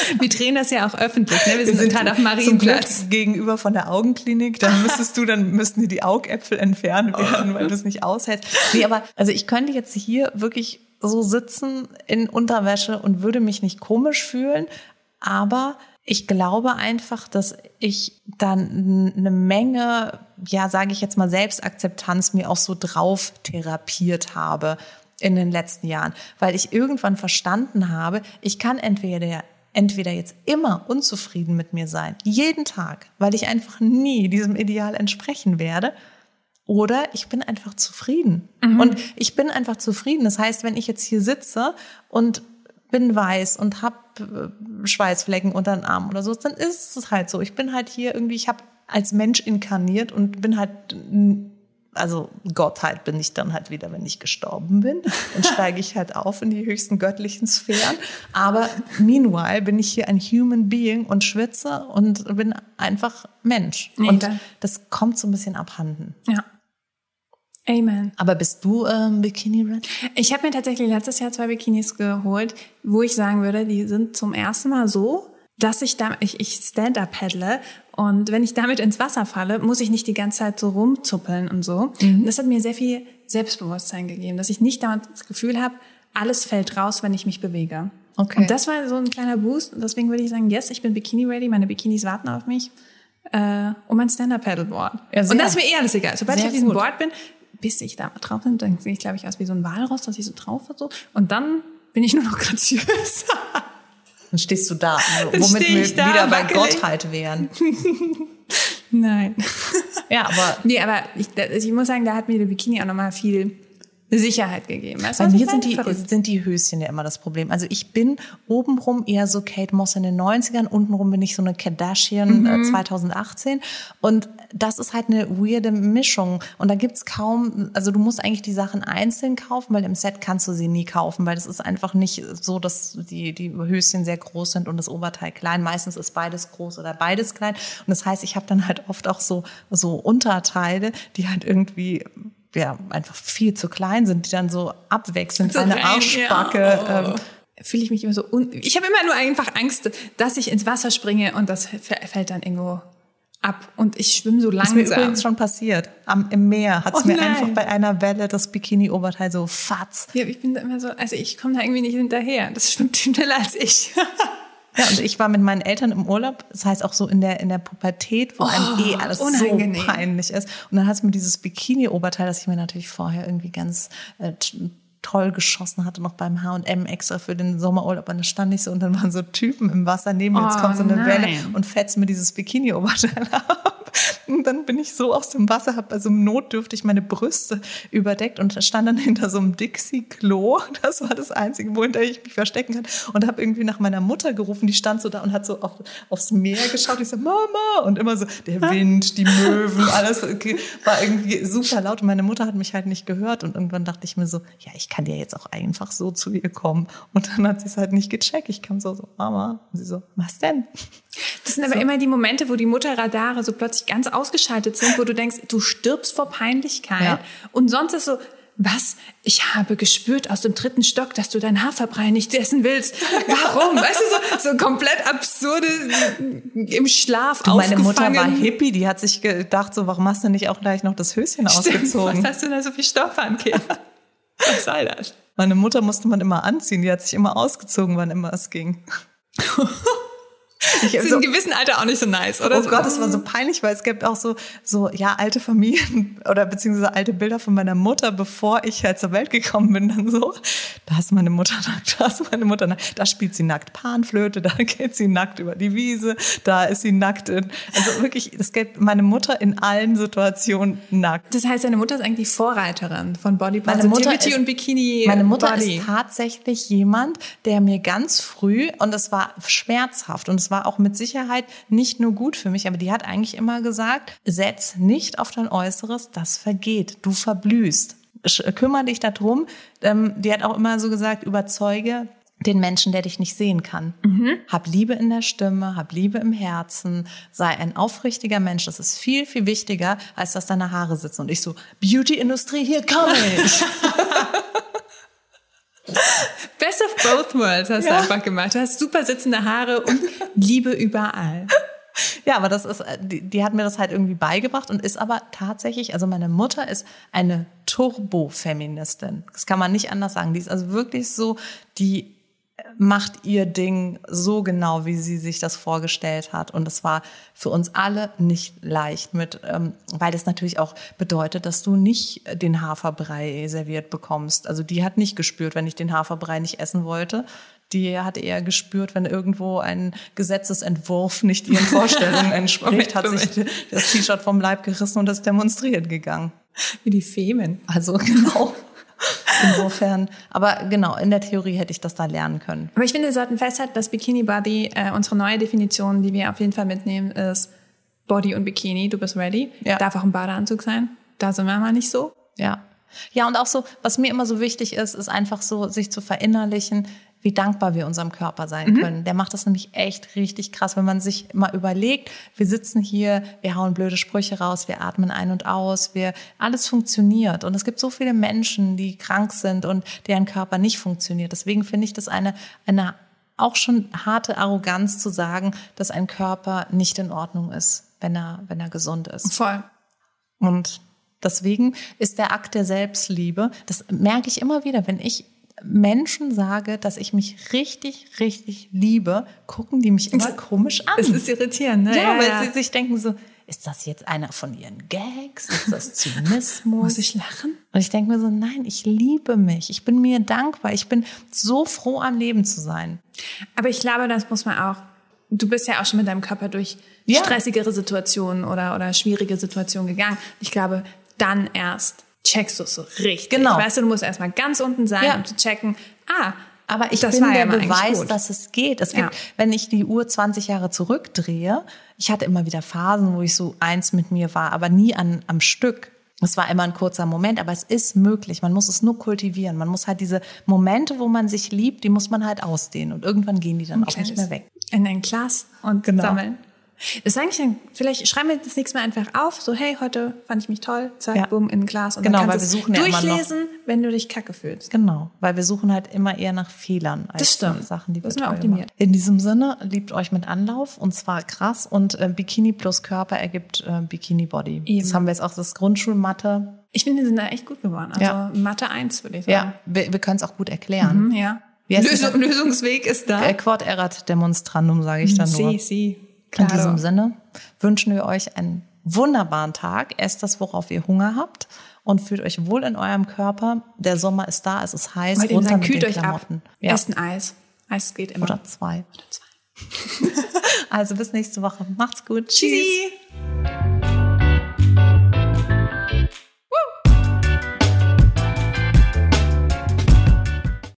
Wir drehen das ja auch öffentlich, ne? Wir sind, halt auf Marienplatz. Gegenüber von der Augenklinik. Dann müsstest du, dann müssten dir die Augäpfel entfernt werden, weil du es nicht aushältst. Nee, aber also ich könnte jetzt hier wirklich so sitzen in Unterwäsche und würde mich nicht komisch fühlen, aber ich glaube einfach, dass ich dann eine Menge, ja, sage ich jetzt mal, Selbstakzeptanz mir auch so drauf therapiert habe in den letzten Jahren, weil ich irgendwann verstanden habe, ich kann entweder entweder jetzt immer unzufrieden mit mir sein, jeden Tag, weil ich einfach nie diesem Ideal entsprechen werde, oder ich bin einfach zufrieden. Und ich bin einfach zufrieden. Das heißt, wenn ich jetzt hier sitze und bin weiß und hab äh, Schweißflecken unter den Armen oder so, dann ist es halt so. Ich bin halt hier irgendwie, ich habe als Mensch inkarniert und bin halt also Gottheit bin ich dann halt wieder, wenn ich gestorben bin. Dann steige ich halt auf in die höchsten göttlichen Sphären. Aber meanwhile bin ich hier ein Human Being und schwitze und bin einfach Mensch. Nee, und da- das kommt so ein bisschen abhanden. Ja. Amen. Aber bist du ähm, Bikini Red? Ich habe mir tatsächlich letztes Jahr zwei Bikinis geholt, wo ich sagen würde, die sind zum ersten Mal so, dass ich da, ich, ich Stand-up paddle und wenn ich damit ins Wasser falle, muss ich nicht die ganze Zeit so rumzuppeln und so. Und das hat mir sehr viel Selbstbewusstsein gegeben, dass ich nicht damit das Gefühl habe, alles fällt raus, wenn ich mich bewege. Okay. Und das war so ein kleiner Boost und deswegen würde ich sagen, yes, ich bin Bikini-ready, meine Bikinis warten auf mich äh, und mein Stand-up-Paddleboard. Ja, und das ist mir eh alles egal. Sobald ich Sehr auf diesem gut. Board bin, bis ich da drauf bin, dann sehe ich, glaube ich, aus wie so ein Walross, dass ich so drauf und so. Und dann bin ich nur noch graziös. Dann stehst du da, Dann womit wir da, wieder bei wackelig. Gottheit wären. Nein. Ja, aber nee, aber ich, da- ich muss sagen, da hat mir der Bikini auch nochmal viel Sicherheit gegeben. Weißt Bei mir sind die, Verrückt. sind die Höschen ja immer das Problem. Also ich bin obenrum eher so Kate Moss in den 90ern, untenrum bin ich so eine Kardashian Mhm. äh, 2018. Und das ist halt eine weirde Mischung. Und da gibt's kaum, also du musst eigentlich die Sachen einzeln kaufen, weil im Set kannst du sie nie kaufen, weil das ist einfach nicht so, dass die, die Höschen sehr groß sind und das Oberteil klein. Meistens ist beides groß oder beides klein. Und das heißt, ich habe dann halt oft auch so, so Unterteile, die halt irgendwie ja, einfach viel zu klein sind, die dann so abwechselnd So eine Arschbacke. ja. Ähm, Fühle ich mich immer so un Ich habe immer nur einfach Angst, dass ich ins Wasser springe und das fällt dann irgendwo ab. Und ich schwimme so ist mir langsam. übrigens schon passiert. Am, Im Meer hat es Oh mir einfach bei einer Welle das Bikini-Oberteil so fatz. Ja, ich bin da immer so, also ich komme da irgendwie nicht hinterher. Das schwimmt schneller als ich. Ja, und ich war mit meinen Eltern im Urlaub, das heißt auch so in der, in der Pubertät, wo einem eh alles Oh, unangenehm. so peinlich ist. Und dann hat es mir dieses Bikini-Oberteil, das ich mir natürlich vorher irgendwie ganz äh, toll geschossen hatte, noch beim H&M extra für den Sommerurlaub. Und da stand ich so und dann waren so Typen im Wasser neben mir. Jetzt Oh, kommt so eine nein. Welle und fetzt mir dieses Bikini-Oberteil ab. Und dann bin ich so aus dem Wasser, habe bei so einem notdürftig meine Brüste überdeckt und stand dann hinter so einem Dixie-Klo. Das war das Einzige, wohinter ich mich verstecken kann. Und habe irgendwie nach meiner Mutter gerufen, die stand so da und hat so auf, aufs Meer geschaut. Ich so, Mama! Und immer so, der Wind, die Möwen, alles okay, war irgendwie super laut. Und meine Mutter hat mich halt nicht gehört. Und irgendwann dachte ich mir so, ja, ich kann ja jetzt auch einfach so zu ihr kommen. Und dann hat sie es halt nicht gecheckt. Ich kam so, so, Mama. Und sie so, was denn? Das sind aber immer die Momente, wo die Mutterradare so plötzlich ganz ausgeschaltet sind, wo du denkst, du stirbst vor Peinlichkeit. Ja. Und sonst ist so, was? Ich habe gespürt aus dem dritten Stock, dass du dein Haferbrei nicht essen willst. Warum? weißt du, so, so komplett absurde, im Schlaf Du, meine Mutter war. Hippie, die hat sich gedacht, so, warum hast du nicht auch gleich noch das Höschen ausgezogen? Was hast du da so viel Stoff an, Kind? Was soll das? Meine Mutter musste man immer anziehen, die hat sich immer ausgezogen, wann immer es ging. Ich, Das ist so, in gewissen Alter auch nicht so nice, oder? oh Gott, das war so peinlich, weil es gibt auch so, so, ja, alte Familien oder beziehungsweise alte Bilder von meiner Mutter, bevor ich halt zur Welt gekommen bin, dann so. Da ist meine Mutter nackt, da ist meine Mutter nackt, da spielt sie nackt Panflöte, da geht sie nackt über die Wiese, da ist sie nackt in, also wirklich, es gibt meine Mutter in allen Situationen nackt. Das heißt, deine Mutter ist eigentlich Vorreiterin von Body Meine Mutter Positivity ist- und Bikini Meine Mutter Body. ist tatsächlich jemand, der mir ganz früh, und es war schmerzhaft und es war auch mit Sicherheit nicht nur gut für mich, aber die hat eigentlich immer gesagt, setz nicht auf dein Äußeres, das vergeht, du verblühst. Sch- Kümmer dich darum. Ähm, die hat auch immer so gesagt, überzeuge den Menschen, der dich nicht sehen kann. Hab Liebe in der Stimme, hab Liebe im Herzen, sei ein aufrichtiger Mensch. Das ist viel, viel wichtiger, als dass deine Haare sitzen. Und ich so, Beauty-Industrie, hier komme ich. Best of both worlds hast Ja. du einfach gemacht. Du hast super sitzende Haare und Liebe überall. Ja, aber das ist, äh, die, die hat mir das halt irgendwie beigebracht und ist aber tatsächlich, also meine Mutter ist eine Turbo-Feministin. Das kann man nicht anders sagen. Die ist also wirklich so, die macht ihr Ding so genau, wie sie sich das vorgestellt hat. Und es war für uns alle nicht leicht mit, ähm, weil das natürlich auch bedeutet, dass du nicht den Haferbrei serviert bekommst. Also die hat nicht gespürt, wenn ich den Haferbrei nicht essen wollte. Die hat eher gespürt, wenn irgendwo ein Gesetzesentwurf nicht ihren Vorstellungen entspricht, hat sich das T-Shirt vom Leib gerissen und ist demonstriert gegangen. Wie die Femen. Also genau. Insofern, aber genau, in der Theorie hätte ich das da lernen können. Aber ich finde, wir sollten festhalten, dass Bikini Body, äh, unsere neue Definition, die wir auf jeden Fall mitnehmen, ist Body und Bikini. Du bist ready. Ja. Darf auch ein Badeanzug sein. Da sind wir mal nicht so. Ja. Ja, und auch so, was mir immer so wichtig ist, ist einfach so, sich zu verinnerlichen, wie dankbar wir unserem Körper sein können. Der macht das nämlich echt richtig krass, wenn man sich mal überlegt, wir sitzen hier, wir hauen blöde Sprüche raus, wir atmen ein und aus, wir, alles funktioniert. Und es gibt so viele Menschen, die krank sind und deren Körper nicht funktioniert. Deswegen finde ich das eine, eine auch schon harte Arroganz zu sagen, dass ein Körper nicht in Ordnung ist, wenn er, wenn er gesund ist. Voll. Und deswegen ist der Akt der Selbstliebe, das merke ich immer wieder, wenn ich Menschen sage, dass ich mich richtig, richtig liebe, gucken die mich immer komisch an. Es ist irritierend, ne? ja, weil sie sich denken so, ist das jetzt einer von ihren Gags? Ist das Zynismus? Muss ich lachen? Und ich denke mir so, nein, ich liebe mich. Ich bin mir dankbar. Ich bin so froh, am Leben zu sein. Aber ich glaube, das muss man auch. Du bist ja auch schon mit deinem Körper durch Ja. stressigere Situationen oder, oder schwierige Situationen gegangen. Ich glaube, dann erst checkst du es so richtig. Genau. Weißt du, du musst erstmal ganz unten sein, Ja. um zu checken, ah, Aber ich das bin ja der eigentlich Beweis, dass es geht. Es gibt, Ja. wenn ich die Uhr 20 Jahre zurückdrehe, ich hatte immer wieder Phasen, wo ich so eins mit mir war, aber nie an, am Stück. Es war immer ein kurzer Moment, aber es ist möglich. Man muss es nur kultivieren. Man muss halt diese Momente, wo man sich liebt, die muss man halt ausdehnen. Und irgendwann gehen die dann auch nicht mehr weg. In ein Glas und Genau. sammeln. Das ist eigentlich ein, vielleicht schreiben wir das nächste Mal einfach auf, so hey, heute fand ich mich toll, zack, Ja. bumm, in ein Glas. Und Genau, dann weil kannst wir du suchen ja immer noch- durchlesen, wenn du dich kacke fühlst. Genau, weil wir suchen halt immer eher nach Fehlern als Das stimmt. Sachen, die wir wir toll optimieren. machen. In diesem Sinne, liebt euch mit Anlauf und zwar krass und äh, Bikini plus Körper ergibt äh, Bikini Body. Eben. Das haben wir jetzt auch das Grundschulmatte. Ich finde, die sind da echt gut geworden. Also Ja. Mathe 1, würde ich sagen. Ja, wir, wir können es auch gut erklären. Mhm, ja. Lösung, das? Lösungsweg ist da. Äh, Quod erat demonstrandum, sage ich dann nur. Sie, sie. In diesem Sinne wünschen wir euch einen wunderbaren Tag. Esst das, worauf ihr Hunger habt und fühlt euch wohl in eurem Körper. Der Sommer ist da, es ist heiß, Wollt runter sagen, kühlt euch ab. Ja. Esst ein Eis. Eis geht immer. Oder zwei. Oder zwei. Also bis nächste Woche. Macht's gut. Tschüssi.